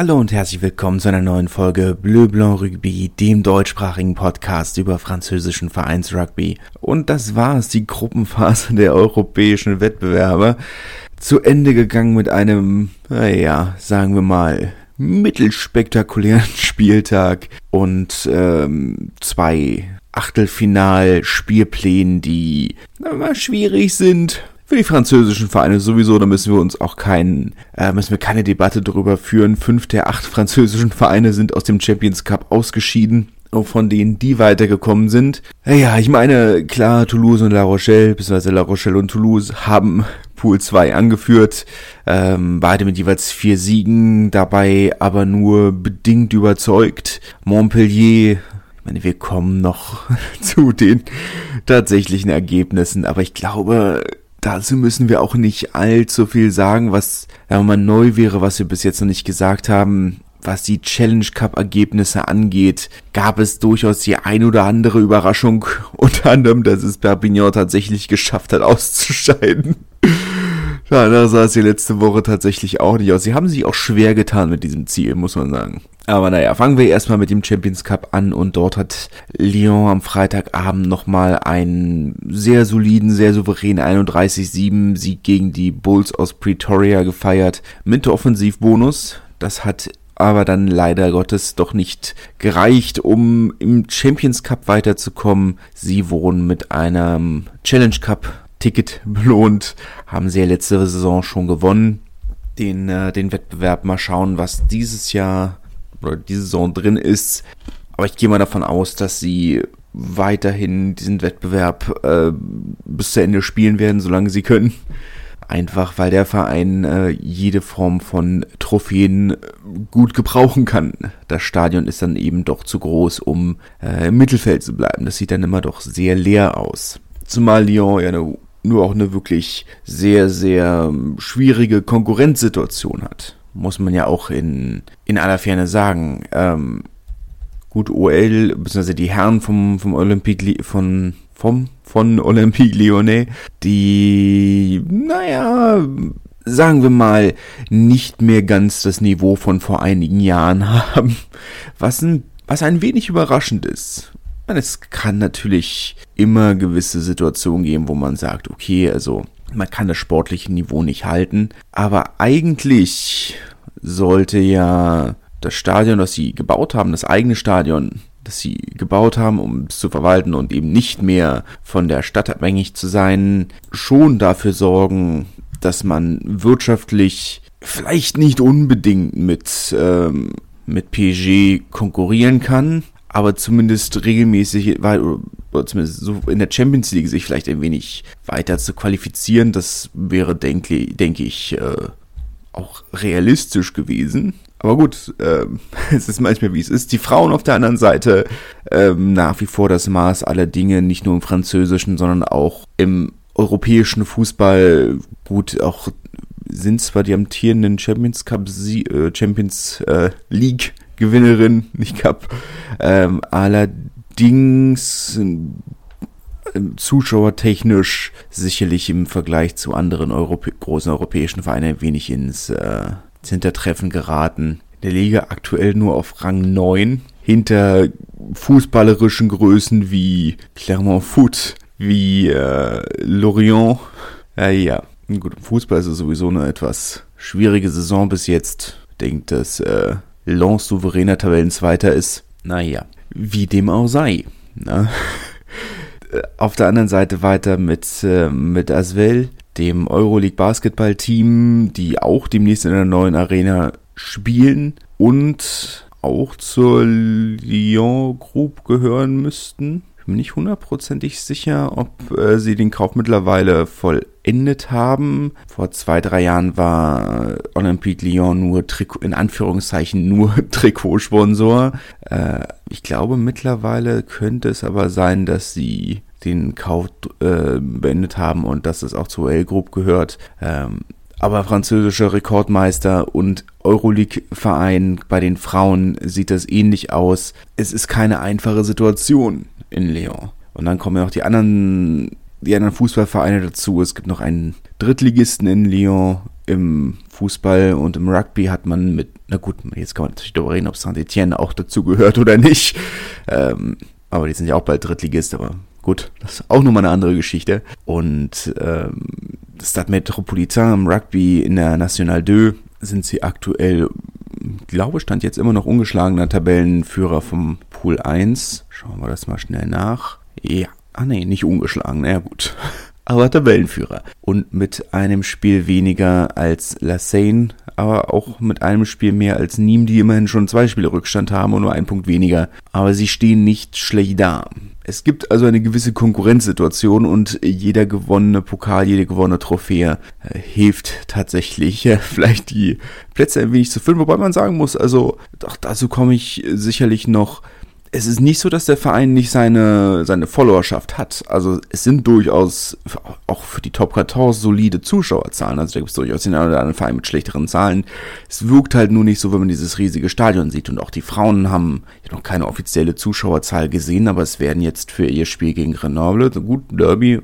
Hallo und herzlich willkommen zu einer neuen Folge Bleu Blanc Rugby, dem deutschsprachigen Podcast über französischen Vereinsrugby. Und das war's, die Gruppenphase der europäischen Wettbewerbe. Zu Ende gegangen mit einem, naja, sagen wir mal, mittelspektakulären Spieltag und ähm, zwei Achtelfinal-Spielplänen, die na, schwierig sind für die französischen Vereine sowieso, da müssen wir uns auch kein, äh, müssen wir keine Debatte darüber führen. Fünf der acht französischen Vereine sind aus dem Champions Cup ausgeschieden von denen die weitergekommen sind. Ja, ich meine, klar, Toulouse und La Rochelle, beziehungsweise La Rochelle und Toulouse haben Pool 2 angeführt, ähm, beide mit jeweils vier Siegen, dabei aber nur bedingt überzeugt. Montpellier, ich meine, wir kommen noch zu den tatsächlichen Ergebnissen, aber ich glaube, dazu müssen wir auch nicht allzu viel sagen, was wenn man neu wäre, was wir bis jetzt noch nicht gesagt haben. Was die Challenge Cup Ergebnisse angeht, gab es durchaus die ein oder andere Überraschung, unter anderem, dass es Perpignan tatsächlich geschafft hat, auszuscheiden. Ja, da sah es die letzte Woche tatsächlich auch nicht aus. Sie haben sich auch schwer getan mit diesem Ziel, muss man sagen. Aber naja, fangen wir erstmal mit dem Champions Cup an und dort hat Lyon am Freitagabend nochmal einen sehr soliden, sehr souveränen 31-7 Sieg gegen die Bulls aus Pretoria gefeiert mit Offensivbonus. Das hat aber dann leider Gottes doch nicht gereicht, um im Champions Cup weiterzukommen. Sie wurden mit einem Challenge Cup Ticket belohnt, haben sie ja letzte Saison schon gewonnen. Den, äh, den Wettbewerb mal schauen, was dieses Jahr oder diese Saison drin ist. Aber ich gehe mal davon aus, dass sie weiterhin diesen Wettbewerb äh, bis zu Ende spielen werden, solange sie können. Einfach weil der Verein äh, jede Form von Trophäen gut gebrauchen kann. Das Stadion ist dann eben doch zu groß, um äh, im Mittelfeld zu bleiben. Das sieht dann immer doch sehr leer aus. Zumal Lyon ja eine nur auch eine wirklich sehr, sehr ähm, schwierige Konkurrenzsituation hat. Muss man ja auch in, in aller Ferne sagen. Ähm, gut, OL, beziehungsweise die Herren vom, vom Olympique, von, vom, von Olympique Lyonnais, die, naja, sagen wir mal, nicht mehr ganz das Niveau von vor einigen Jahren haben. Was ein, was ein wenig überraschend ist es kann natürlich immer gewisse Situationen geben, wo man sagt, okay, also man kann das sportliche Niveau nicht halten, aber eigentlich sollte ja das Stadion, das sie gebaut haben, das eigene Stadion, das sie gebaut haben, um es zu verwalten und eben nicht mehr von der Stadt abhängig zu sein, schon dafür sorgen, dass man wirtschaftlich vielleicht nicht unbedingt mit, ähm, mit PSG konkurrieren kann, aber zumindest regelmäßig, oder zumindest so in der Champions League sich vielleicht ein wenig weiter zu qualifizieren, das wäre, denke, denke ich, äh, auch realistisch gewesen. Aber gut, äh, es ist manchmal wie es ist. Die Frauen auf der anderen Seite äh, nach wie vor das Maß aller Dinge, nicht nur im französischen, sondern auch im europäischen Fußball. Gut, auch sind zwar die amtierenden Champions Cup, äh, Champions äh, League Gewinnerin, nicht Cup. Ähm, allerdings äh, zuschauertechnisch sicherlich im Vergleich zu anderen Europä großen europäischen Vereinen ein wenig ins, äh, Hintertreffen geraten. In der Liga aktuell nur auf Rang 9 hinter fußballerischen Größen wie Clermont Foot, wie äh, Lorient. Äh, ja, gut, Fußball ist sowieso eine etwas schwierige Saison bis jetzt. Ich denke, dass äh, Lens souveräner Tabellenzweiter ist. Naja, wie dem auch sei. Na? Ne? Auf der anderen Seite weiter mit, äh, mit Asvel, dem Euroleague Basketball Team, die auch demnächst in einer neuen Arena spielen und auch zur Lyon Group gehören müssten bin nicht hundertprozentig sicher, ob äh, sie den Kauf mittlerweile vollendet haben. Vor zwei, drei Jahren war Olympique Lyon nur Trikot, in Anführungszeichen nur Trikotsponsor. Äh, ich glaube mittlerweile könnte es aber sein, dass sie den Kauf äh, beendet haben und dass es auch zur L Group gehört. Ähm, aber französischer Rekordmeister und Euroleague-Verein bei den Frauen sieht das ähnlich aus. Es ist keine einfache Situation in Lyon. Und dann kommen ja auch die anderen, die anderen Fußballvereine dazu. Es gibt noch einen Drittligisten in Lyon, im Fußball und im Rugby hat man mit, na gut, jetzt kann man natürlich darüber reden, ob Saint-Etienne auch dazu gehört oder nicht. Ähm, aber die sind ja auch bald Drittligist, aber gut, das ist auch nochmal eine andere Geschichte. Und ähm, Stade Metropolitain im Rugby in der National 2 sind sie aktuell, glaube stand jetzt immer noch ungeschlagener Tabellenführer vom Pool 1. Schauen wir das mal schnell nach. Ja, ah nee, nicht ungeschlagen, na ja gut. Aber Tabellenführer. Und mit einem Spiel weniger als Lassane, aber auch mit einem Spiel mehr als Nîmes, die immerhin schon zwei Spiele Rückstand haben und nur einen Punkt weniger. Aber sie stehen nicht schlecht da. Es gibt also eine gewisse Konkurrenzsituation und jeder gewonnene Pokal, jede gewonnene Trophäe äh, hilft tatsächlich, äh, vielleicht die Plätze ein wenig zu füllen. Wobei man sagen muss, also doch, dazu komme ich sicherlich noch es ist nicht so, dass der Verein nicht seine, seine Followerschaft hat. Also es sind durchaus auch für die Top 14 solide Zuschauerzahlen. Also da gibt es durchaus den einen oder anderen Verein mit schlechteren Zahlen. Es wirkt halt nur nicht so, wenn man dieses riesige Stadion sieht. Und auch die Frauen haben noch keine offizielle Zuschauerzahl gesehen, aber es werden jetzt für ihr Spiel gegen Grenoble, gut, Derby,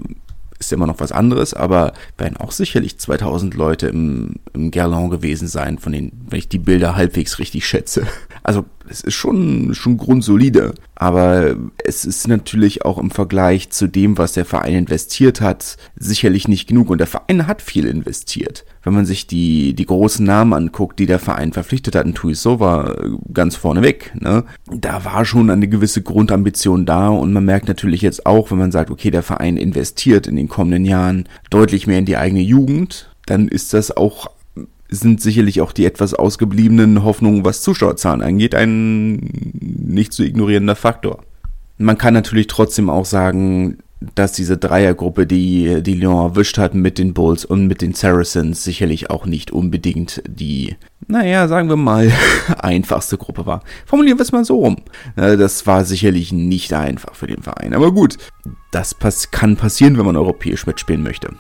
ist immer noch was anderes, aber werden auch sicherlich 2000 Leute im, im Gerland gewesen sein, von denen, wenn ich die Bilder halbwegs richtig schätze. Also es ist schon, schon grundsolide, aber es ist natürlich auch im Vergleich zu dem, was der Verein investiert hat, sicherlich nicht genug. Und der Verein hat viel investiert. Wenn man sich die, die großen Namen anguckt, die der Verein verpflichtet hat, ein Tuisova ganz vorneweg, ne? da war schon eine gewisse Grundambition da und man merkt natürlich jetzt auch, wenn man sagt, okay, der Verein investiert in den kommenden Jahren deutlich mehr in die eigene Jugend, dann ist das auch sind sicherlich auch die etwas ausgebliebenen Hoffnungen, was Zuschauerzahlen angeht, ein nicht zu ignorierender Faktor. Man kann natürlich trotzdem auch sagen, dass diese Dreiergruppe, die, die Lyon erwischt hat mit den Bulls und mit den Saracens, sicherlich auch nicht unbedingt die, naja, sagen wir mal, einfachste Gruppe war. Formulieren wir es mal so rum. Das war sicherlich nicht einfach für den Verein. Aber gut, das pass kann passieren, wenn man europäisch mitspielen möchte.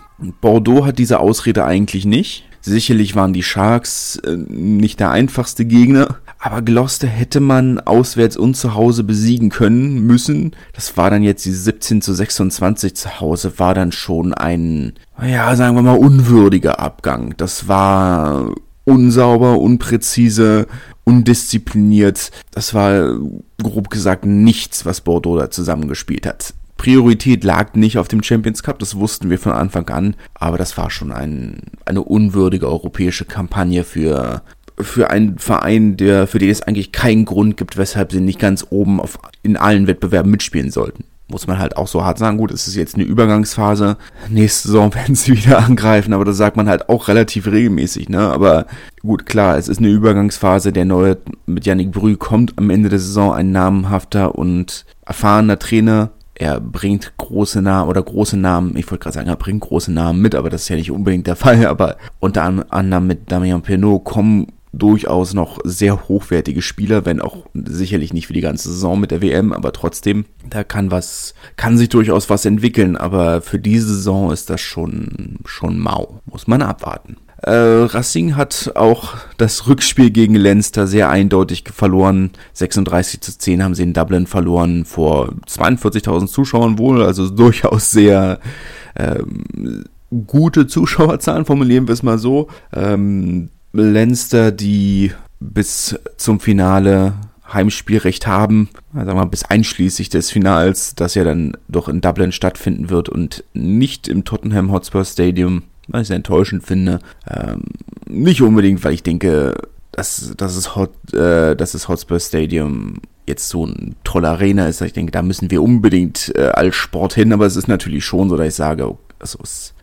Bordeaux hat diese Ausrede eigentlich nicht. Sicherlich waren die Sharks äh, nicht der einfachste Gegner, aber Gloucester hätte man auswärts und zu Hause besiegen können müssen. Das war dann jetzt die 17 zu 26 zu Hause, war dann schon ein, ja, sagen wir mal, unwürdiger Abgang. Das war unsauber, unpräzise, undiszipliniert. Das war grob gesagt nichts, was Bordeaux da zusammengespielt hat. Priorität lag nicht auf dem Champions Cup, das wussten wir von Anfang an, aber das war schon ein, eine unwürdige europäische Kampagne für, für einen Verein, der, für den es eigentlich keinen Grund gibt, weshalb sie nicht ganz oben auf, in allen Wettbewerben mitspielen sollten. Muss man halt auch so hart sagen, gut, es ist jetzt eine Übergangsphase, nächste Saison werden sie wieder angreifen, aber das sagt man halt auch relativ regelmäßig, ne, aber gut, klar, es ist eine Übergangsphase, der neue, mit Yannick Brü kommt am Ende der Saison ein namhafter und erfahrener Trainer, er bringt große Namen oder große Namen, ich wollte gerade sagen, er bringt große Namen mit, aber das ist ja nicht unbedingt der Fall, aber unter anderem mit Damien Penaud kommen durchaus noch sehr hochwertige Spieler, wenn auch sicherlich nicht für die ganze Saison mit der WM, aber trotzdem, da kann was, kann sich durchaus was entwickeln, aber für diese Saison ist das schon, schon mau. Muss man abwarten. Äh, Racing hat auch das Rückspiel gegen Leinster sehr eindeutig verloren. 36 zu 10 haben sie in Dublin verloren vor 42.000 Zuschauern wohl, also durchaus sehr ähm, gute Zuschauerzahlen, formulieren wir es mal so. Ähm, Leinster, die bis zum Finale Heimspielrecht haben, sagen wir mal bis einschließlich des Finals, das ja dann doch in Dublin stattfinden wird und nicht im Tottenham Hotspur Stadium was ich sehr enttäuschend finde. Ähm, nicht unbedingt, weil ich denke, dass, dass, es Hot, äh, dass das Hotspur Stadium jetzt so ein toller Arena ist. Ich denke, da müssen wir unbedingt äh, als Sport hin, aber es ist natürlich schon so, dass ich sage, also es,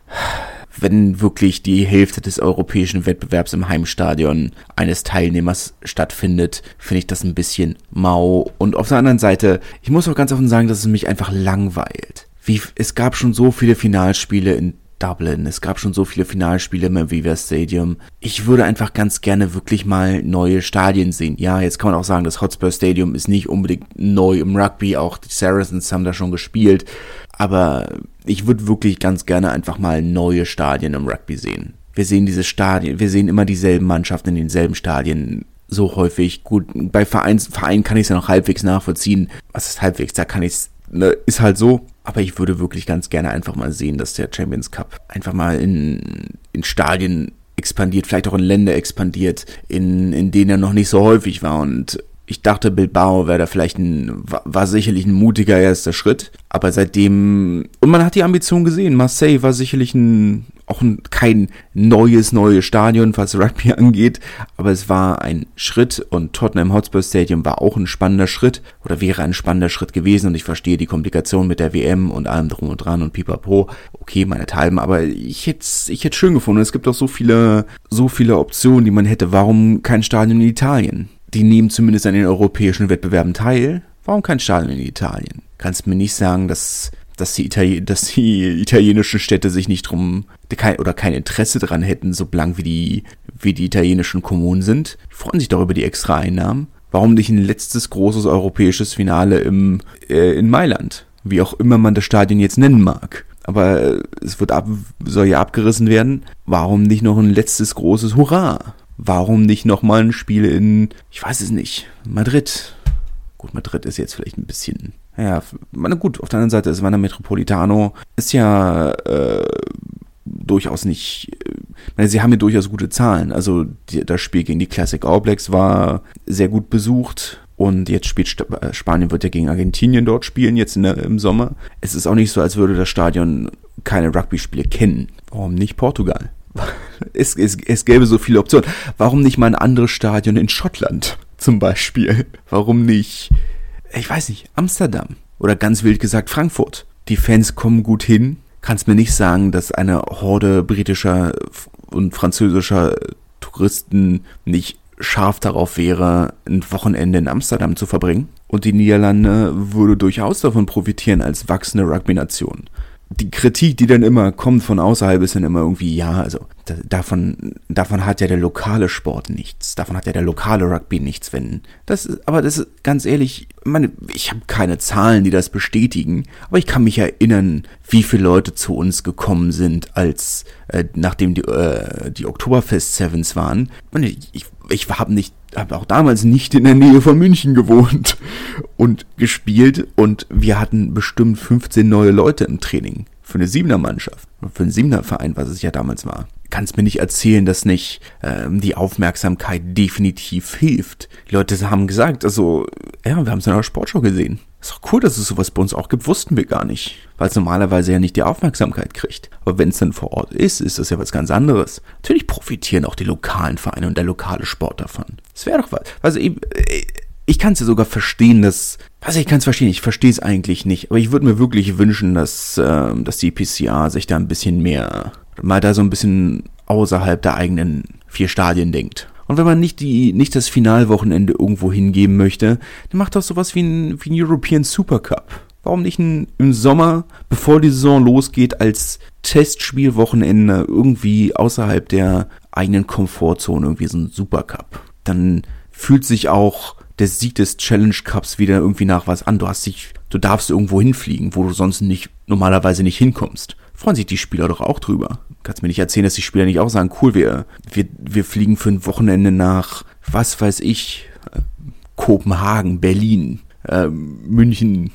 wenn wirklich die Hälfte des europäischen Wettbewerbs im Heimstadion eines Teilnehmers stattfindet, finde ich das ein bisschen mau. Und auf der anderen Seite, ich muss auch ganz offen sagen, dass es mich einfach langweilt. Wie, es gab schon so viele Finalspiele in Dublin. Es gab schon so viele Finalspiele im Aviva Stadium. Ich würde einfach ganz gerne wirklich mal neue Stadien sehen. Ja, jetzt kann man auch sagen, das Hotspur Stadium ist nicht unbedingt neu im Rugby. Auch die Saracens haben da schon gespielt. Aber ich würde wirklich ganz gerne einfach mal neue Stadien im Rugby sehen. Wir sehen diese Stadien, wir sehen immer dieselben Mannschaften in denselben Stadien so häufig. Gut, bei Vereins, Verein kann ich es ja noch halbwegs nachvollziehen. Was ist halbwegs? Da kann ich es, ne, ist halt so. Aber ich würde wirklich ganz gerne einfach mal sehen, dass der Champions Cup einfach mal in, in Stadien expandiert, vielleicht auch in Länder expandiert, in, in denen er noch nicht so häufig war. Und ich dachte, Bilbao wäre da vielleicht ein, war sicherlich ein mutiger erster Schritt. Aber seitdem, und man hat die Ambition gesehen, Marseille war sicherlich ein, auch ein, kein neues, neues Stadion, was Rugby angeht. Aber es war ein Schritt und Tottenham Hotspur Stadium war auch ein spannender Schritt oder wäre ein spannender Schritt gewesen. Und ich verstehe die Komplikation mit der WM und allem drum und dran und pipapo. Okay, meine Teilen, aber ich hätte ich hätte schön gefunden. Es gibt auch so viele, so viele Optionen, die man hätte. Warum kein Stadion in Italien? Die nehmen zumindest an den europäischen Wettbewerben teil. Warum kein Stadion in Italien? Kannst mir nicht sagen, dass, dass, die, Itali dass die italienischen Städte sich nicht drum kein, oder kein Interesse dran hätten, so blank wie die, wie die italienischen Kommunen sind. Die freuen sich doch über die extra Einnahmen. Warum nicht ein letztes großes europäisches Finale im, äh, in Mailand? Wie auch immer man das Stadion jetzt nennen mag. Aber es wird ab, soll ja abgerissen werden. Warum nicht noch ein letztes großes Hurra? Warum nicht nochmal ein Spiel in, ich weiß es nicht, Madrid? Gut, Madrid ist jetzt vielleicht ein bisschen, ja, meine, gut, auf der anderen Seite ist Wanner Metropolitano, ist ja äh, durchaus nicht, äh, meine, sie haben ja durchaus gute Zahlen. Also die, das Spiel gegen die Classic All war sehr gut besucht. Und jetzt spielt Sp äh, Spanien wird ja gegen Argentinien dort spielen, jetzt der, im Sommer. Es ist auch nicht so, als würde das Stadion keine Rugby-Spiele kennen. Warum nicht Portugal? es, es, es gäbe so viele Optionen. Warum nicht mal ein anderes Stadion in Schottland zum Beispiel? Warum nicht, ich weiß nicht, Amsterdam oder ganz wild gesagt Frankfurt? Die Fans kommen gut hin. Kannst mir nicht sagen, dass eine Horde britischer und französischer Touristen nicht scharf darauf wäre, ein Wochenende in Amsterdam zu verbringen. Und die Niederlande würde durchaus davon profitieren als wachsende Rugby-Nation die Kritik, die dann immer kommt von außerhalb, ist dann immer irgendwie, ja, also da, davon, davon hat ja der lokale Sport nichts. Davon hat ja der lokale Rugby nichts, wenn. Das ist, aber das ist ganz ehrlich, meine, ich habe keine Zahlen, die das bestätigen, aber ich kann mich erinnern, wie viele Leute zu uns gekommen sind, als äh, nachdem die, äh, die Oktoberfest Sevens waren. Meine, ich, ich habe nicht habe auch damals nicht in der Nähe von München gewohnt und gespielt und wir hatten bestimmt 15 neue Leute im Training für eine Siebener Mannschaft, für einen Siebener Verein, was es ja damals war kannst mir nicht erzählen, dass nicht ähm, die Aufmerksamkeit definitiv hilft. Die Leute haben gesagt, also, ja, wir haben es in der Sportshow gesehen. Ist doch cool, dass es sowas bei uns auch gibt, wussten wir gar nicht. Weil es normalerweise ja nicht die Aufmerksamkeit kriegt. Aber wenn es dann vor Ort ist, ist das ja was ganz anderes. Natürlich profitieren auch die lokalen Vereine und der lokale Sport davon. Das wäre doch was. Also ich, ich kann es ja sogar verstehen, dass. Also ich kann es verstehen, ich verstehe es eigentlich nicht. Aber ich würde mir wirklich wünschen, dass, äh, dass die PCA sich da ein bisschen mehr mal da so ein bisschen außerhalb der eigenen vier Stadien denkt. Und wenn man nicht die, nicht das Finalwochenende irgendwo hingeben möchte, dann macht doch sowas wie ein, wie ein European Super Cup. Warum nicht ein, im Sommer, bevor die Saison losgeht, als Testspielwochenende irgendwie außerhalb der eigenen Komfortzone irgendwie so ein Super Cup? Dann fühlt sich auch der Sieg des Challenge Cups wieder irgendwie nach was an. Du hast dich, du darfst irgendwo hinfliegen, wo du sonst nicht, normalerweise nicht hinkommst freuen sich die Spieler doch auch drüber. Kannst mir nicht erzählen, dass die Spieler nicht auch sagen, cool, wir, wir, wir fliegen für ein Wochenende nach, was weiß ich, äh, Kopenhagen, Berlin, äh, München,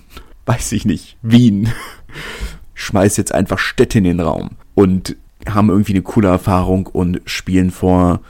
weiß ich nicht, Wien. Schmeiß jetzt einfach Städte in den Raum und haben irgendwie eine coole Erfahrung und spielen vor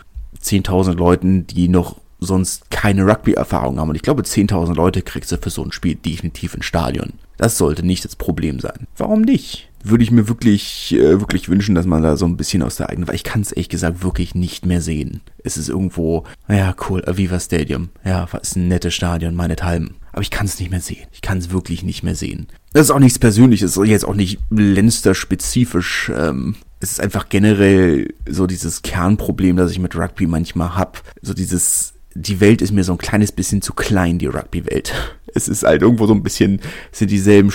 10.000 Leuten, die noch sonst keine Rugby-Erfahrung haben. Und ich glaube, 10.000 Leute kriegst du für so ein Spiel definitiv ins Stadion. Das sollte nicht das Problem sein. Warum nicht? Würde ich mir wirklich, äh, wirklich wünschen, dass man da so ein bisschen aus der eigenen, weil ich kann es ehrlich gesagt wirklich nicht mehr sehen. Es ist irgendwo, ja cool, Aviva Stadium, ja, ist ein nettes Stadion, meinethalben. Aber ich kann es nicht mehr sehen. Ich kann es wirklich nicht mehr sehen. Das ist auch nichts Persönliches, ist jetzt auch nicht Lenster-spezifisch. Ähm, es ist einfach generell so dieses Kernproblem, das ich mit Rugby manchmal hab. So dieses die Welt ist mir so ein kleines bisschen zu klein, die Rugby-Welt. Es ist halt irgendwo so ein bisschen, es sind dieselben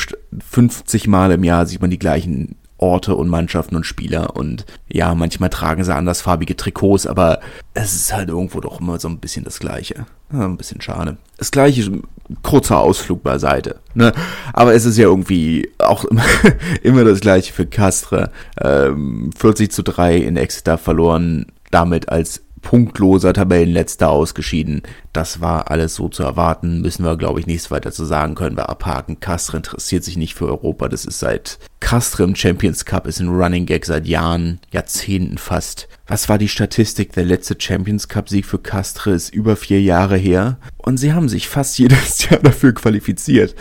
50 Mal im Jahr sieht man die gleichen Orte und Mannschaften und Spieler und ja, manchmal tragen sie andersfarbige Trikots, aber es ist halt irgendwo doch immer so ein bisschen das Gleiche. ein bisschen schade. Das gleiche, kurzer Ausflug beiseite. Ne? Aber es ist ja irgendwie auch immer, immer das gleiche für Castre. Ähm, 40 zu 3 in Exeter verloren, damit als punktloser Tabellenletzter ausgeschieden. Das war alles so zu erwarten. Müssen wir, glaube ich, nichts weiter zu sagen. Können wir abhaken. Castre interessiert sich nicht für Europa. Das ist seit Castre im Champions Cup, ist ein Running Gag seit Jahren, Jahrzehnten fast. Was war die Statistik? Der letzte Champions Cup Sieg für Castre ist über vier Jahre her. Und sie haben sich fast jedes Jahr dafür qualifiziert.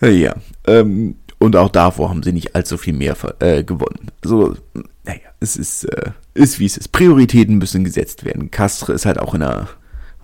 Ja, ähm, und auch davor haben sie nicht allzu viel mehr äh, gewonnen. So, naja, es ist, äh, ist wie es ist. Prioritäten müssen gesetzt werden. Castre ist halt auch in der,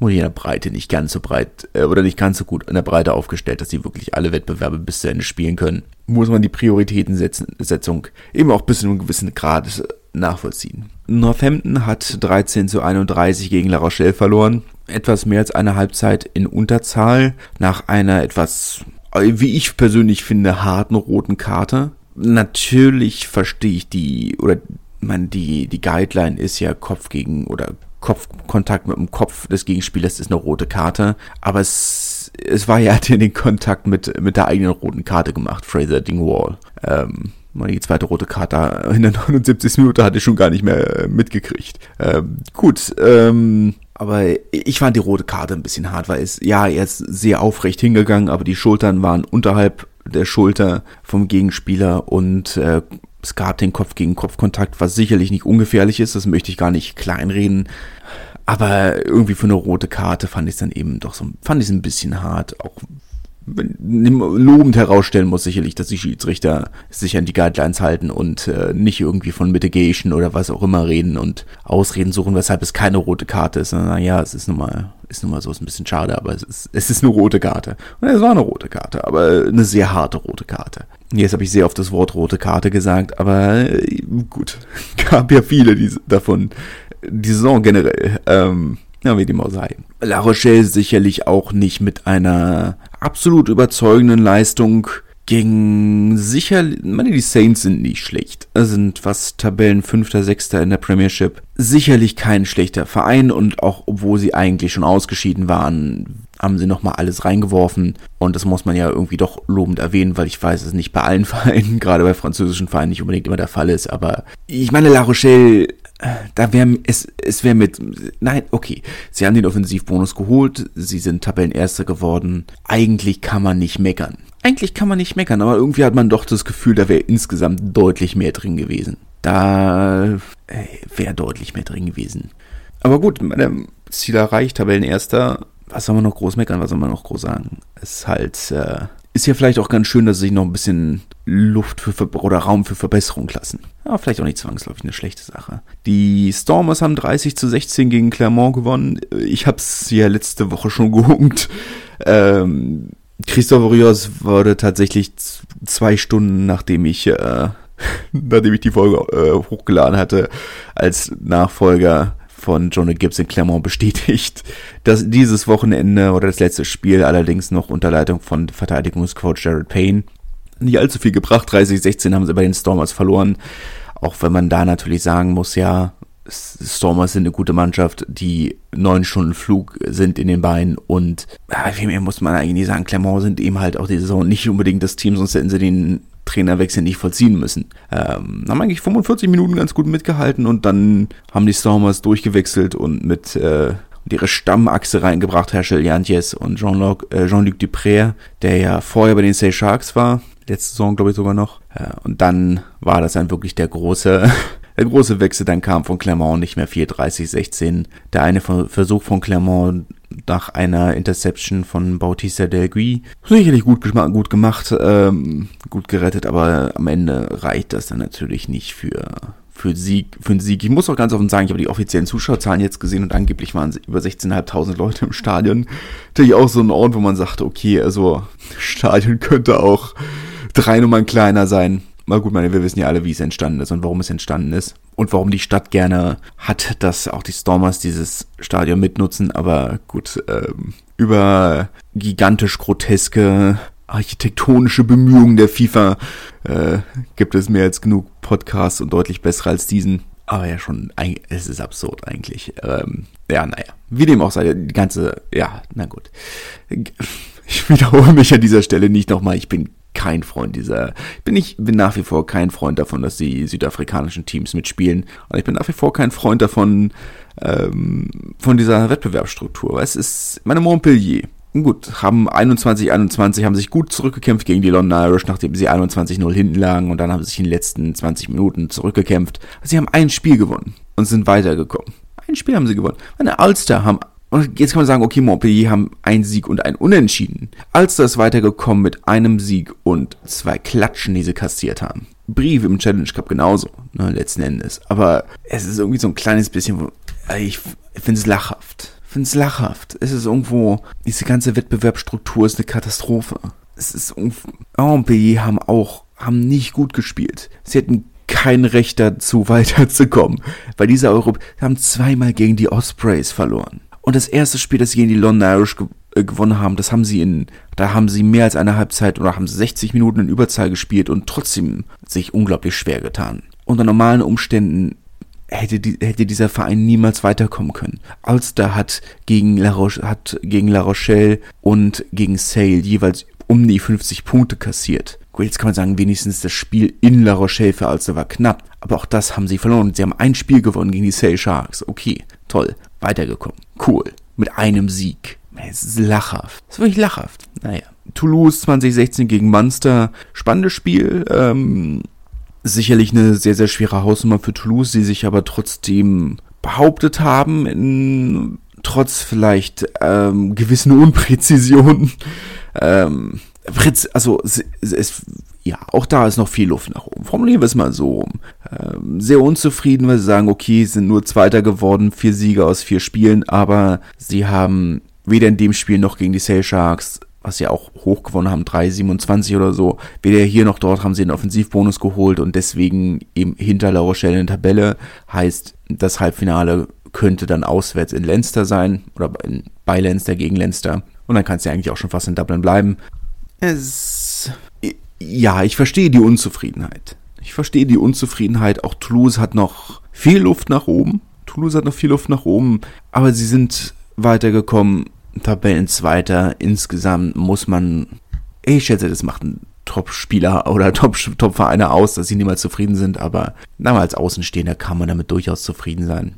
in der Breite nicht ganz so breit äh, oder nicht ganz so gut in der Breite aufgestellt, dass sie wirklich alle Wettbewerbe bis zu Ende spielen können. Muss man die Prioritätensetzung eben auch bis zu einem gewissen Grad nachvollziehen. Northampton hat 13 zu 31 gegen La Rochelle verloren. Etwas mehr als eine Halbzeit in Unterzahl nach einer etwas, wie ich persönlich finde, harten roten Karte. Natürlich verstehe ich die, oder man, die, die Guideline ist ja Kopf gegen, oder Kopfkontakt mit dem Kopf des Gegenspielers ist eine rote Karte, aber es, es war ja, hat ja den Kontakt mit, mit der eigenen roten Karte gemacht, Fraser Dingwall. Ähm, die zweite rote Karte in der 79. Minute hatte ich schon gar nicht mehr äh, mitgekriegt. Ähm, gut, ähm, aber ich fand die rote Karte ein bisschen hart, weil es, ja, er ist sehr aufrecht hingegangen, aber die Schultern waren unterhalb der Schulter vom Gegenspieler und äh, es gab den Kopf gegen Kopfkontakt, was sicherlich nicht ungefährlich ist, das möchte ich gar nicht kleinreden. Aber irgendwie für eine rote Karte fand ich es dann eben doch so, fand ich es ein bisschen hart, auch lobend herausstellen muss sicherlich, dass die Schiedsrichter sich an die Guidelines halten und äh, nicht irgendwie von Mitigation oder was auch immer reden und Ausreden suchen, weshalb es keine rote Karte ist. Naja, es ist nun mal, ist nun mal so, ist ein bisschen schade, aber es ist, es ist eine rote Karte. Und es war eine rote Karte, aber eine sehr harte rote Karte. Jetzt habe ich sehr oft das Wort rote Karte gesagt, aber äh, gut, gab ja viele die, davon, die Saison generell. Ähm, ja, wie dem auch sei. La Rochelle sicherlich auch nicht mit einer absolut überzeugenden Leistung gegen sicher, meine, die Saints sind nicht schlecht. Sind was Tabellen fünfter, sechster in der Premiership. Sicherlich kein schlechter Verein und auch obwohl sie eigentlich schon ausgeschieden waren, haben sie nochmal alles reingeworfen. Und das muss man ja irgendwie doch lobend erwähnen, weil ich weiß, es nicht bei allen Vereinen, gerade bei französischen Vereinen nicht unbedingt immer der Fall ist. Aber ich meine, La Rochelle da wäre es, es wäre mit, nein, okay, sie haben den Offensivbonus geholt, sie sind Tabellenerster geworden. Eigentlich kann man nicht meckern. Eigentlich kann man nicht meckern, aber irgendwie hat man doch das Gefühl, da wäre insgesamt deutlich mehr drin gewesen. Da äh, wäre deutlich mehr drin gewesen. Aber gut, meine, Ziel erreicht, Tabellenerster. Was soll man noch groß meckern? Was soll man noch groß sagen? Es ist halt, äh, ist ja vielleicht auch ganz schön, dass sich noch ein bisschen Luft für, oder Raum für Verbesserung lassen. Aber vielleicht auch nicht zwangsläufig eine schlechte Sache. Die Stormers haben 30 zu 16 gegen Clermont gewonnen. Ich habe es ja letzte Woche schon gehunkt. Ähm, Christoph Rios wurde tatsächlich zwei Stunden, nachdem ich, äh, nachdem ich die Folge äh, hochgeladen hatte, als Nachfolger von Jonah Gibbs in Clermont bestätigt, dass dieses Wochenende oder das letzte Spiel allerdings noch unter Leitung von Verteidigungscoach Jared Payne nicht allzu viel gebracht. 30-16 haben sie bei den Stormers verloren. Auch wenn man da natürlich sagen muss, ja, Stormers sind eine gute Mannschaft, die neun Stunden Flug sind in den Beinen und ja, viel mehr muss man eigentlich sagen. Clermont sind eben halt auch die Saison nicht unbedingt das Team, sonst hätten sie den Trainerwechsel nicht vollziehen müssen. Ähm, haben eigentlich 45 Minuten ganz gut mitgehalten und dann haben die Stormers durchgewechselt und mit äh, ihre Stammachse reingebracht, Herschel Jantjes und Jean-Luc äh, Jean Dupré, der ja vorher bei den Say Sharks war, letzte Saison glaube ich sogar noch. Äh, und dann war das dann wirklich der große der große Wechsel dann kam von Clermont nicht mehr 4-30-16. Der eine Versuch von Clermont nach einer Interception von Bautista Del Gui. Sicherlich gut, gut gemacht, ähm, gut gerettet, aber am Ende reicht das dann natürlich nicht für, für, Sieg, für einen Sieg. Ich muss auch ganz offen sagen, ich habe die offiziellen Zuschauerzahlen jetzt gesehen und angeblich waren es über 16.500 Leute im Stadion. Natürlich auch so ein Ort, wo man sagt, okay, also Stadion könnte auch drei Nummern kleiner sein. Mal gut, meine, wir wissen ja alle, wie es entstanden ist und warum es entstanden ist. Und warum die Stadt gerne hat, dass auch die Stormers dieses Stadion mitnutzen. Aber gut, ähm, über gigantisch groteske architektonische Bemühungen der FIFA äh, gibt es mehr als genug Podcasts und deutlich bessere als diesen. Aber ja, schon, es ist absurd eigentlich. Ähm, ja, naja, wie dem auch sei, die ganze, ja, na gut. Ich wiederhole mich an dieser Stelle nicht nochmal. Ich bin kein Freund dieser, bin ich, bin nach wie vor kein Freund davon, dass die südafrikanischen Teams mitspielen. Und ich bin nach wie vor kein Freund davon, ähm, von dieser Wettbewerbsstruktur. Es ist, meine Montpellier, gut, haben 21, 21, haben sich gut zurückgekämpft gegen die London Irish, nachdem sie 21-0 hinten lagen und dann haben sie sich in den letzten 20 Minuten zurückgekämpft. Sie haben ein Spiel gewonnen und sind weitergekommen. Ein Spiel haben sie gewonnen. Meine Ulster haben und jetzt kann man sagen, okay, Montpellier haben einen Sieg und einen Unentschieden. Ulster ist weitergekommen mit einem Sieg und zwei Klatschen, die sie kassiert haben. Brief im Challenge Cup genauso, ne, letzten Endes. Aber es ist irgendwie so ein kleines bisschen, ich finde es lachhaft finde es lachhaft. Es ist irgendwo, diese ganze Wettbewerbsstruktur ist eine Katastrophe. Es ist irgendwo, Montpellier haben auch, haben nicht gut gespielt. Sie hätten kein Recht dazu, weiterzukommen. Weil diese Europa, haben zweimal gegen die Ospreys verloren. Und das erste Spiel, das sie gegen die London Irish ge äh, gewonnen haben, das haben sie in, da haben sie mehr als eine Halbzeit oder haben sie 60 Minuten in Überzahl gespielt und trotzdem sich unglaublich schwer getan. Unter normalen Umständen hätte, die, hätte dieser Verein niemals weiterkommen können. Ulster hat gegen La, Roche, hat gegen La Rochelle und gegen Sale jeweils um die 50 Punkte kassiert. Gut, jetzt kann man sagen, wenigstens das Spiel in La Rochelle für Ulster war knapp. Aber auch das haben sie verloren. Sie haben ein Spiel gewonnen gegen die Sale Sharks. Okay, toll. Weitergekommen. Cool. Mit einem Sieg. Es ist lachhaft. Es ist wirklich lachhaft. Naja. Toulouse 2016 gegen Munster. Spannendes Spiel. Ähm, sicherlich eine sehr, sehr schwere Hausnummer für Toulouse, die sich aber trotzdem behauptet haben, in, trotz vielleicht ähm, gewissen Unpräzisionen. Ähm, also es, es, ja, auch da ist noch viel Luft nach oben. Formulieren wir es mal so. Sehr unzufrieden, weil sie sagen, okay, sind nur Zweiter geworden, vier Siege aus vier Spielen, aber sie haben weder in dem Spiel noch gegen die Sale Sharks was sie auch hoch gewonnen haben, 3,27 oder so. Weder hier noch dort haben sie einen Offensivbonus geholt und deswegen eben hinter La Rochelle in der Tabelle. Heißt, das Halbfinale könnte dann auswärts in Leinster sein oder bei Leinster gegen Leinster. Und dann kann es ja eigentlich auch schon fast in Dublin bleiben. Es, ja, ich verstehe die Unzufriedenheit. Ich verstehe die Unzufriedenheit. Auch Toulouse hat noch viel Luft nach oben. Toulouse hat noch viel Luft nach oben, aber sie sind weitergekommen Tabellenzweiter. Insgesamt muss man, ich schätze, das macht ein Top-Spieler oder Top-Vereine Top aus, dass sie niemals zufrieden sind, aber na, als Außenstehender kann man damit durchaus zufrieden sein.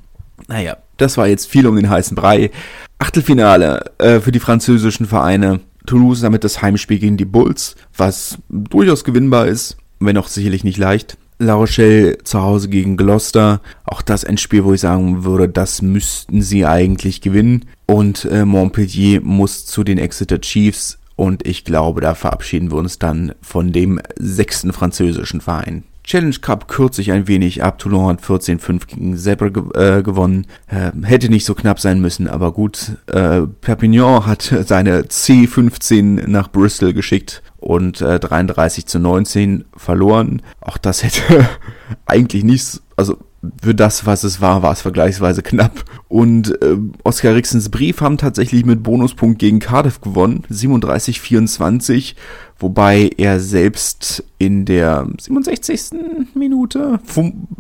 Naja, das war jetzt viel um den heißen Brei. Achtelfinale äh, für die französischen Vereine. Toulouse damit das Heimspiel gegen die Bulls, was durchaus gewinnbar ist, wenn auch sicherlich nicht leicht. La Rochelle zu Hause gegen Gloucester. Auch das ein Spiel, wo ich sagen würde, das müssten sie eigentlich gewinnen. Und äh, Montpellier muss zu den Exeter Chiefs. Und ich glaube, da verabschieden wir uns dann von dem sechsten französischen Verein. Challenge Cup kürze ich ein wenig ab. Toulon hat 14-5 gegen Zebra ge äh, gewonnen. Äh, hätte nicht so knapp sein müssen, aber gut. Äh, Perpignan hat seine C15 nach Bristol geschickt und äh, 33 zu 19 verloren. Auch das hätte eigentlich nichts, also für das, was es war, war es vergleichsweise knapp. Und äh, Oskar Rixens Brief haben tatsächlich mit Bonuspunkt gegen Cardiff gewonnen, 37-24, wobei er selbst in der 67. Minute,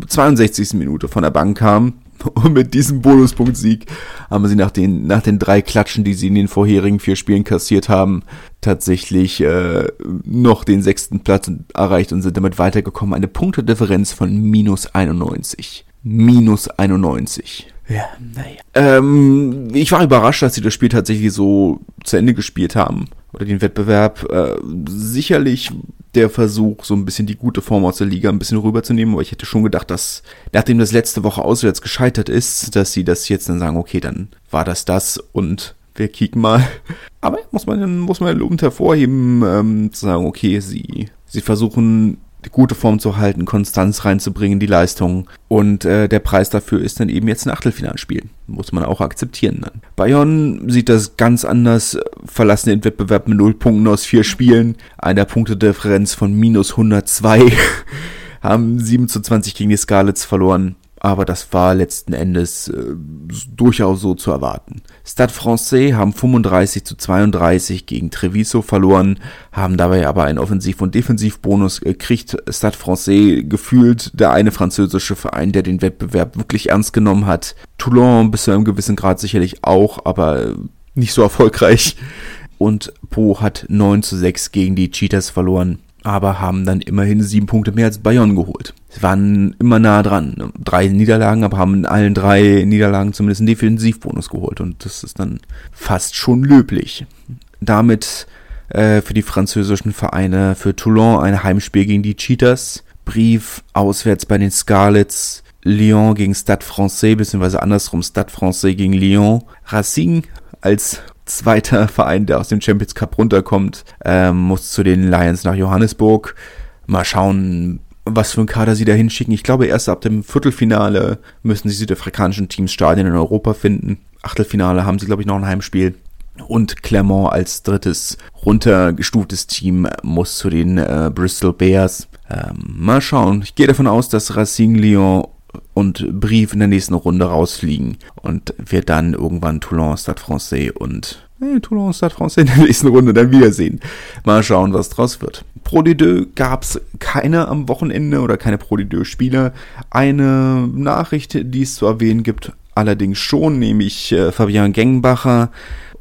62. Minute von der Bank kam und mit diesem Bonuspunkt-Sieg haben sie nach den, nach den drei Klatschen, die sie in den vorherigen vier Spielen kassiert haben, tatsächlich äh, noch den sechsten Platz erreicht und sind damit weitergekommen. Eine Punktedifferenz von minus 91. Minus 91. Ja, naja. Ähm, ich war überrascht, dass sie das Spiel tatsächlich so zu Ende gespielt haben. Oder den Wettbewerb. Äh, sicherlich der Versuch, so ein bisschen die gute Form aus der Liga ein bisschen rüberzunehmen. Aber ich hätte schon gedacht, dass, nachdem das letzte Woche auswärts gescheitert ist, dass sie das jetzt dann sagen, okay, dann war das das und wir kicken mal. Aber muss man, muss man lobend hervorheben, ähm, zu sagen, okay, sie, sie versuchen die gute Form zu halten, Konstanz reinzubringen, die Leistung. Und äh, der Preis dafür ist dann eben jetzt ein Achtelfinalspiel. Muss man auch akzeptieren dann. Bayern sieht das ganz anders, verlassen den Wettbewerb mit 0 Punkten aus vier Spielen, einer Punktedifferenz von minus 102, haben 7 zu 20 gegen die Scarlets verloren aber das war letzten Endes äh, durchaus so zu erwarten. Stade Francais haben 35 zu 32 gegen Treviso verloren, haben dabei aber einen Offensiv- und Defensivbonus gekriegt. Stade Francais gefühlt der eine französische Verein, der den Wettbewerb wirklich ernst genommen hat. Toulon bis zu einem gewissen Grad sicherlich auch, aber nicht so erfolgreich. Und Po hat 9 zu 6 gegen die Cheetahs verloren. Aber haben dann immerhin sieben Punkte mehr als Bayern geholt. Sie waren immer nah dran. Drei Niederlagen, aber haben in allen drei Niederlagen zumindest einen Defensivbonus geholt und das ist dann fast schon löblich. Damit äh, für die französischen Vereine, für Toulon ein Heimspiel gegen die Cheetahs, Brief auswärts bei den Scarlets, Lyon gegen Stade Francais, beziehungsweise andersrum Stade Francais gegen Lyon, Racing als zweiter Verein, der aus dem Champions Cup runterkommt, ähm, muss zu den Lions nach Johannesburg. Mal schauen, was für ein Kader sie da hinschicken. Ich glaube, erst ab dem Viertelfinale müssen die südafrikanischen Teams Stadien in Europa finden. Achtelfinale haben sie, glaube ich, noch ein Heimspiel. Und Clermont als drittes runtergestuftes Team muss zu den äh, Bristol Bears. Ähm, mal schauen. Ich gehe davon aus, dass Racing Lyon und Brief in der nächsten Runde rausfliegen und wir dann irgendwann Toulon, Stade Francais und hey, Toulon, Stade Francais in der nächsten Runde dann wiedersehen. Mal schauen, was draus wird. Pro D2 gab es keine am Wochenende oder keine Pro D2-Spieler. Eine Nachricht, die es zu erwähnen gibt, allerdings schon, nämlich äh, Fabian Gengbacher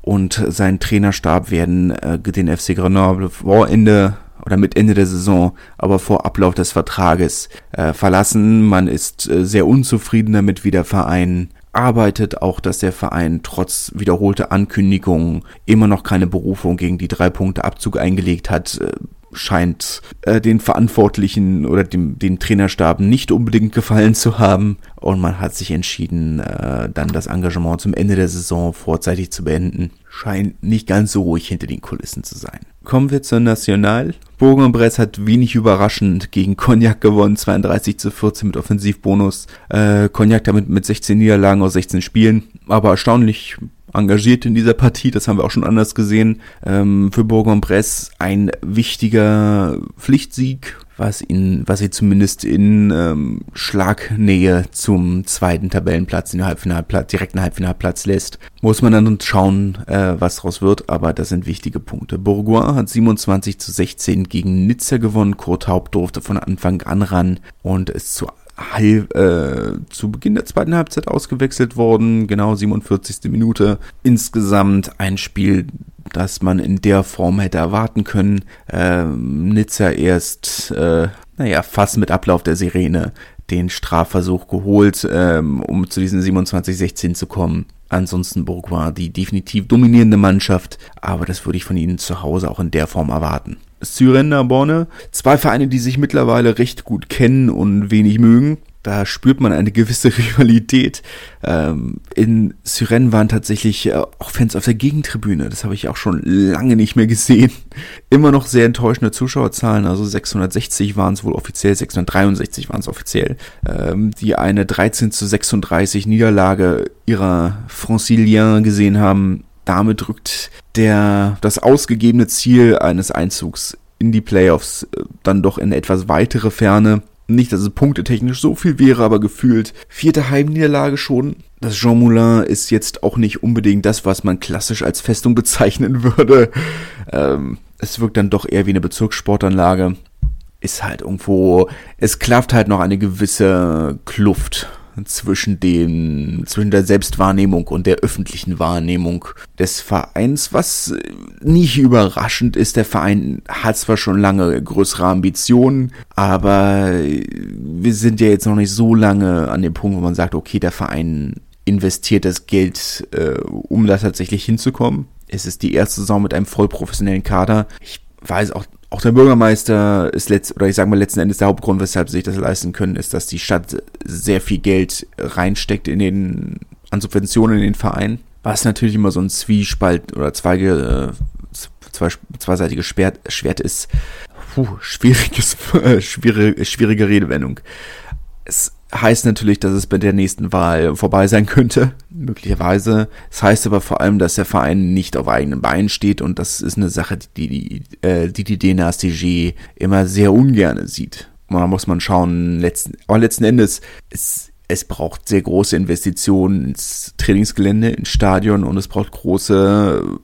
und sein Trainerstab werden äh, den FC Grenoble vor Ende oder mit Ende der Saison, aber vor Ablauf des Vertrages äh, verlassen. Man ist äh, sehr unzufrieden damit, wie der Verein arbeitet, auch dass der Verein trotz wiederholter Ankündigungen immer noch keine Berufung gegen die drei Punkte Abzug eingelegt hat. Äh, scheint äh, den Verantwortlichen oder dem, den Trainerstaben nicht unbedingt gefallen zu haben. Und man hat sich entschieden, äh, dann das Engagement zum Ende der Saison vorzeitig zu beenden. Scheint nicht ganz so ruhig hinter den Kulissen zu sein. Kommen wir zur National. Bourg-en-Bresse hat wenig überraschend gegen Cognac gewonnen, 32 zu 14 mit Offensivbonus. Äh, Cognac damit mit 16 Niederlagen aus 16 Spielen, aber erstaunlich engagiert in dieser Partie, das haben wir auch schon anders gesehen. Ähm, für Bourg-en-Bresse ein wichtiger Pflichtsieg, was ihn, was sie zumindest in ähm, Schlagnähe zum zweiten Tabellenplatz, in Halbfinalplatz, direkten Halbfinalplatz lässt. Muss man dann schauen, äh, was daraus wird, aber das sind wichtige Punkte. Bourgoin hat 27 zu 16 gegen Nizza gewonnen. Kurt Haupt durfte von Anfang an ran und ist zu halb, äh, zu Beginn der zweiten Halbzeit ausgewechselt worden, genau 47. Minute. Insgesamt ein Spiel, das man in der Form hätte erwarten können. Ähm, Nizza erst, äh, naja, fast mit Ablauf der Sirene den Strafversuch geholt, ähm, um zu diesen 27-16 zu kommen. Ansonsten Bourgois die definitiv dominierende Mannschaft, aber das würde ich von ihnen zu Hause auch in der Form erwarten. Syrenda Borne. Zwei Vereine, die sich mittlerweile recht gut kennen und wenig mögen. Da spürt man eine gewisse Rivalität. Ähm, in Syren waren tatsächlich äh, auch Fans auf der Gegentribüne. Das habe ich auch schon lange nicht mehr gesehen. Immer noch sehr enttäuschende Zuschauerzahlen. Also 660 waren es wohl offiziell, 663 waren es offiziell. Ähm, die eine 13 zu 36 Niederlage ihrer Francilien gesehen haben damit rückt der, das ausgegebene Ziel eines Einzugs in die Playoffs äh, dann doch in etwas weitere Ferne. Nicht, dass es punktetechnisch so viel wäre, aber gefühlt vierte Heimniederlage schon. Das Jean Moulin ist jetzt auch nicht unbedingt das, was man klassisch als Festung bezeichnen würde. Ähm, es wirkt dann doch eher wie eine Bezirkssportanlage. Ist halt irgendwo, es klafft halt noch eine gewisse Kluft zwischen dem, zwischen der Selbstwahrnehmung und der öffentlichen Wahrnehmung des Vereins, was nicht überraschend ist. Der Verein hat zwar schon lange größere Ambitionen, aber wir sind ja jetzt noch nicht so lange an dem Punkt, wo man sagt, okay, der Verein investiert das Geld, äh, um da tatsächlich hinzukommen. Es ist die erste Saison mit einem voll professionellen Kader. Ich weiß auch auch der Bürgermeister ist letzt, oder ich sage mal letzten Endes der Hauptgrund, weshalb sie sich das leisten können, ist, dass die Stadt sehr viel Geld reinsteckt in den, an Subventionen in den Verein. Was natürlich immer so ein Zwiespalt oder zweige, äh, zwei, zweiseitige Schwert, Schwert ist. Puh, schwieriges, äh, schwierige, schwierige Redewendung. Es heißt natürlich, dass es bei der nächsten Wahl vorbei sein könnte, möglicherweise. Es heißt aber vor allem, dass der Verein nicht auf eigenen Beinen steht und das ist eine Sache, die die, äh, die, die DNASDG immer sehr ungern sieht. Und da muss man schauen, letzten, aber letzten Endes, es, es braucht sehr große Investitionen ins Trainingsgelände, ins Stadion und es braucht große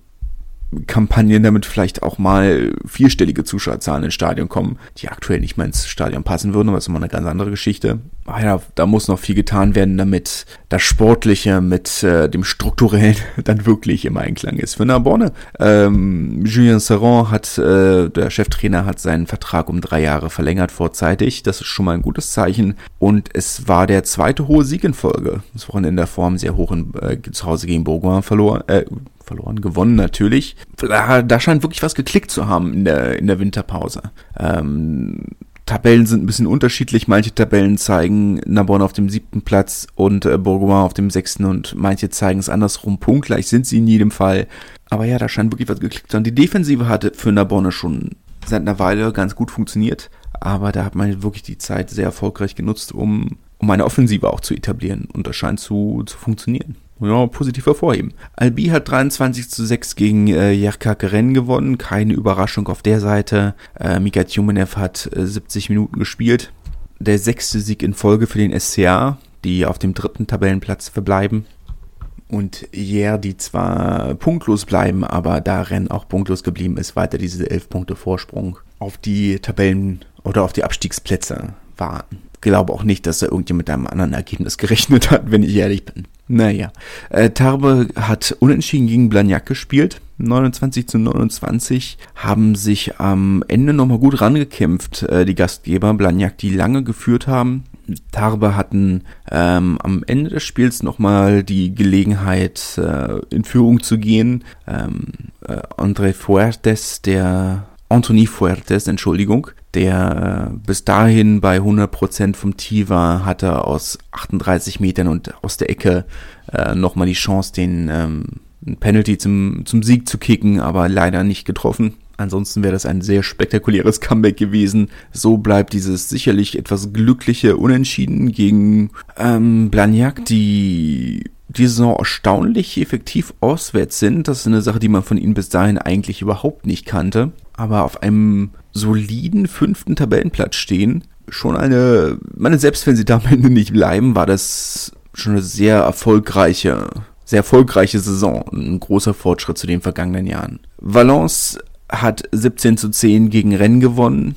Kampagnen, damit vielleicht auch mal vierstellige Zuschauerzahlen ins Stadion kommen, die aktuell nicht mehr ins Stadion passen würden, aber das ist immer eine ganz andere Geschichte. Ah ja, da muss noch viel getan werden, damit das Sportliche mit äh, dem Strukturellen dann wirklich im Einklang ist. Für Narbonne, ähm, Julien Serron hat, äh, der Cheftrainer hat seinen Vertrag um drei Jahre verlängert vorzeitig. Das ist schon mal ein gutes Zeichen. Und es war der zweite hohe Sieg in Folge. Das Wochenende der Form sehr hoch in, äh, zu Hause gegen Bourgoin verloren, äh, verloren, gewonnen natürlich. Da, da scheint wirklich was geklickt zu haben in der, in der Winterpause. Ähm, Tabellen sind ein bisschen unterschiedlich. Manche Tabellen zeigen Narbonne auf dem siebten Platz und äh, Bourgoin auf dem sechsten und manche zeigen es andersrum. Punktgleich sind sie in jedem Fall. Aber ja, da scheint wirklich was geklickt zu haben. Die Defensive hatte für Narbonne schon seit einer Weile ganz gut funktioniert. Aber da hat man wirklich die Zeit sehr erfolgreich genutzt, um, um eine Offensive auch zu etablieren. Und das scheint zu, zu funktionieren ja, positiv hervorheben. Albi hat 23 zu 6 gegen äh, Jerkakeren gewonnen. Keine Überraschung auf der Seite. Äh, Mika Tjumenev hat äh, 70 Minuten gespielt. Der sechste Sieg in Folge für den SCA, die auf dem dritten Tabellenplatz verbleiben. Und Jer, die zwar punktlos bleiben, aber da Renn auch punktlos geblieben ist, weiter diese 11 Punkte Vorsprung auf die Tabellen oder auf die Abstiegsplätze warten. Glaube auch nicht, dass da irgendjemand mit einem anderen Ergebnis gerechnet hat, wenn ich ehrlich bin. Naja, äh, Tarbe hat unentschieden gegen Blagnac gespielt. 29 zu 29 haben sich am Ende nochmal gut rangekämpft, äh, die Gastgeber. Blagnac, die lange geführt haben. Tarbe hatten ähm, am Ende des Spiels nochmal die Gelegenheit, äh, in Führung zu gehen. Ähm, äh, André Fuertes, der Anthony Fuertes, Entschuldigung, der äh, bis dahin bei 100% vom Tee war, hatte aus 38 Metern und aus der Ecke äh, nochmal die Chance, den ähm, Penalty zum, zum Sieg zu kicken, aber leider nicht getroffen. Ansonsten wäre das ein sehr spektakuläres Comeback gewesen. So bleibt dieses sicherlich etwas glückliche Unentschieden gegen ähm, Blagnac, die die Saison erstaunlich effektiv auswärts sind. Das ist eine Sache, die man von ihnen bis dahin eigentlich überhaupt nicht kannte. Aber auf einem soliden fünften Tabellenplatz stehen, schon eine, meine, selbst wenn sie da am Ende nicht bleiben, war das schon eine sehr erfolgreiche, sehr erfolgreiche Saison. Ein großer Fortschritt zu den vergangenen Jahren. Valence hat 17 zu 10 gegen Rennes gewonnen.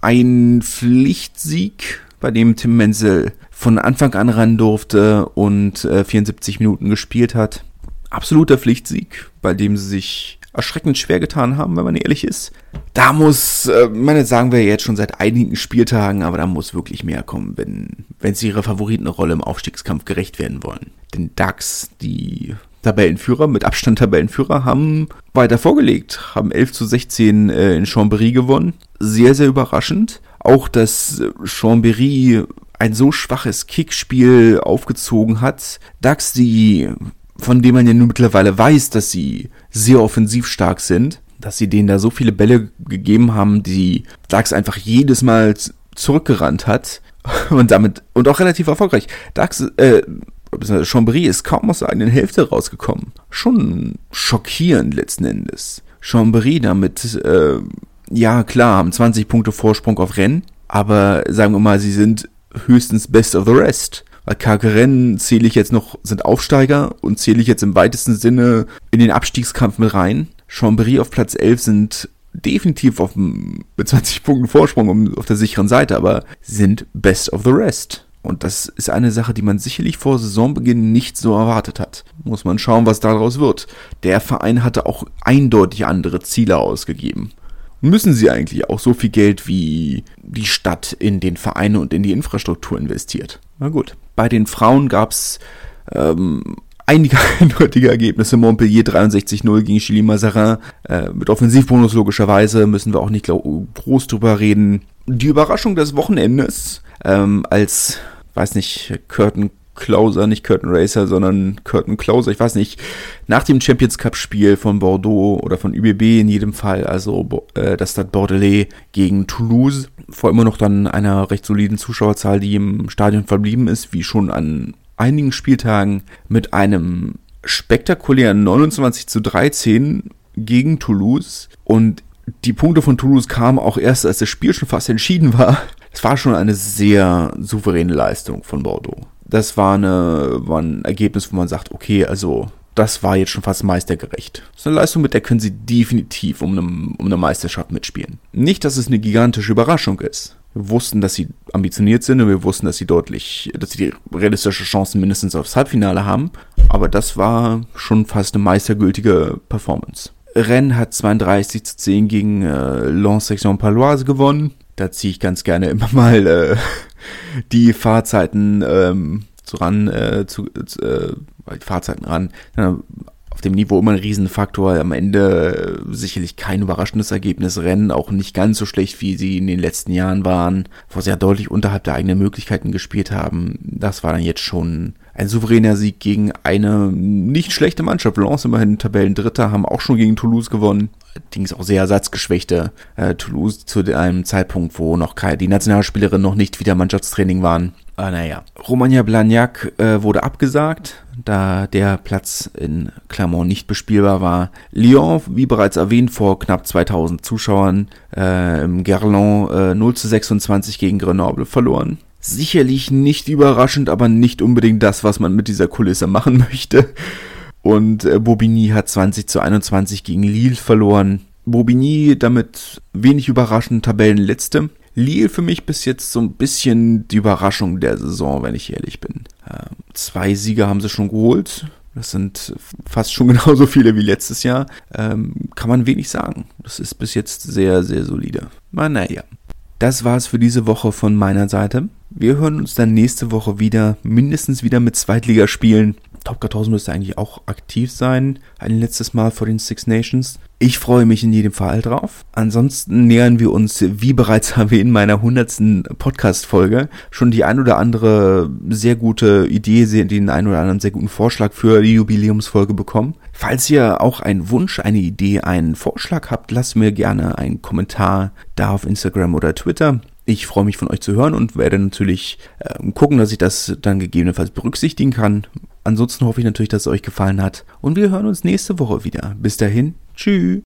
Ein Pflichtsieg, bei dem Tim Menzel von Anfang an ran durfte und äh, 74 Minuten gespielt hat. Absoluter Pflichtsieg, bei dem sie sich erschreckend schwer getan haben, wenn man ehrlich ist. Da muss, äh, meine, sagen wir jetzt schon seit einigen Spieltagen, aber da muss wirklich mehr kommen, wenn, wenn sie ihrer Favoritenrolle im Aufstiegskampf gerecht werden wollen. Denn DAX, die Tabellenführer, mit Abstand Tabellenführer, haben weiter vorgelegt, haben 11 zu 16 äh, in Chambéry gewonnen. Sehr, sehr überraschend. Auch, dass Chambéry ein so schwaches Kickspiel aufgezogen hat. DAX, die, von dem man ja nun mittlerweile weiß, dass sie sehr offensiv stark sind, dass sie denen da so viele Bälle gegeben haben, die DAX einfach jedes Mal zurückgerannt hat und damit und auch relativ erfolgreich. DAX, äh, Chambry ist kaum aus der eigenen Hälfte rausgekommen. Schon schockierend letzten Endes. Chambry damit, äh, ja klar, haben 20 Punkte Vorsprung auf Rennen, aber sagen wir mal, sie sind höchstens Best of the Rest. Karkeren zähle ich jetzt noch, sind Aufsteiger und zähle ich jetzt im weitesten Sinne in den Abstiegskampf mit rein. Chambéry auf Platz 11 sind definitiv auf, mit 20 Punkten Vorsprung auf der sicheren Seite, aber sind Best of the Rest. Und das ist eine Sache, die man sicherlich vor Saisonbeginn nicht so erwartet hat. Muss man schauen, was daraus wird. Der Verein hatte auch eindeutig andere Ziele ausgegeben müssen sie eigentlich auch so viel Geld wie die Stadt in den Vereine und in die Infrastruktur investiert. Na gut. Bei den Frauen gab's ähm, einige eindeutige Ergebnisse. Montpellier 63-0 gegen Chili Mazarin. Äh, mit Offensivbonus logischerweise müssen wir auch nicht groß drüber reden. Die Überraschung des Wochenendes, ähm, als, weiß nicht, Curtin Closer, nicht Curtain Racer, sondern Curtain Closer, ich weiß nicht, nach dem Champions Cup Spiel von Bordeaux oder von ÜBB in jedem Fall, also äh, das Stade Bordelais gegen Toulouse, vor immer noch dann einer recht soliden Zuschauerzahl, die im Stadion verblieben ist, wie schon an einigen Spieltagen mit einem spektakulären 29 zu 13 gegen Toulouse. Und die Punkte von Toulouse kamen auch erst, als das Spiel schon fast entschieden war. Es war schon eine sehr souveräne Leistung von Bordeaux das war, eine, war ein Ergebnis, wo man sagt, okay, also das war jetzt schon fast meistergerecht. Das ist eine Leistung, mit der können sie definitiv um eine, um eine Meisterschaft mitspielen. Nicht, dass es eine gigantische Überraschung ist. Wir wussten, dass sie ambitioniert sind und wir wussten, dass sie deutlich, dass sie die realistische Chancen mindestens aufs Halbfinale haben. Aber das war schon fast eine meistergültige Performance. Rennes hat 32 zu 10 gegen äh, Lens Section Paloise gewonnen. Da ziehe ich ganz gerne immer mal äh, die Fahrzeiten ähm, zu ran, äh, zu, äh, Fahrzeiten ran. Auf dem Niveau immer ein Riesenfaktor. Am Ende äh, sicherlich kein überraschendes Ergebnis. Rennen auch nicht ganz so schlecht, wie sie in den letzten Jahren waren, wo sie ja deutlich unterhalb der eigenen Möglichkeiten gespielt haben. Das war dann jetzt schon ein souveräner Sieg gegen eine nicht schlechte Mannschaft. Lens immerhin Tabellendritter, haben auch schon gegen Toulouse gewonnen. Allerdings auch sehr ersatzgeschwächte äh, Toulouse zu einem Zeitpunkt, wo noch keine, die Nationalspielerinnen noch nicht wieder Mannschaftstraining waren. Ah, naja. Romagna Blagnac äh, wurde abgesagt, da der Platz in Clermont nicht bespielbar war. Lyon, wie bereits erwähnt, vor knapp 2000 Zuschauern äh, im Gerland äh, 0 zu 26 gegen Grenoble verloren. Sicherlich nicht überraschend, aber nicht unbedingt das, was man mit dieser Kulisse machen möchte. Und äh, Bobigny hat 20 zu 21 gegen Lille verloren. Bobigny damit wenig überraschend Tabellenletzte. Lille für mich bis jetzt so ein bisschen die Überraschung der Saison, wenn ich ehrlich bin. Ähm, zwei Siege haben sie schon geholt. Das sind fast schon genauso viele wie letztes Jahr. Ähm, kann man wenig sagen. Das ist bis jetzt sehr, sehr solide. Na, naja. Das war's für diese Woche von meiner Seite. Wir hören uns dann nächste Woche wieder, mindestens wieder mit Zweitligaspielen. Top 1000 müsste eigentlich auch aktiv sein. Ein letztes Mal vor den Six Nations. Ich freue mich in jedem Fall drauf. Ansonsten nähern wir uns, wie bereits erwähnt, meiner hundertsten Podcast-Folge schon die ein oder andere sehr gute Idee, den ein oder anderen sehr guten Vorschlag für die Jubiläumsfolge bekommen. Falls ihr auch einen Wunsch, eine Idee, einen Vorschlag habt, lasst mir gerne einen Kommentar da auf Instagram oder Twitter. Ich freue mich von euch zu hören und werde natürlich äh, gucken, dass ich das dann gegebenenfalls berücksichtigen kann. Ansonsten hoffe ich natürlich, dass es euch gefallen hat und wir hören uns nächste Woche wieder. Bis dahin, tschüss.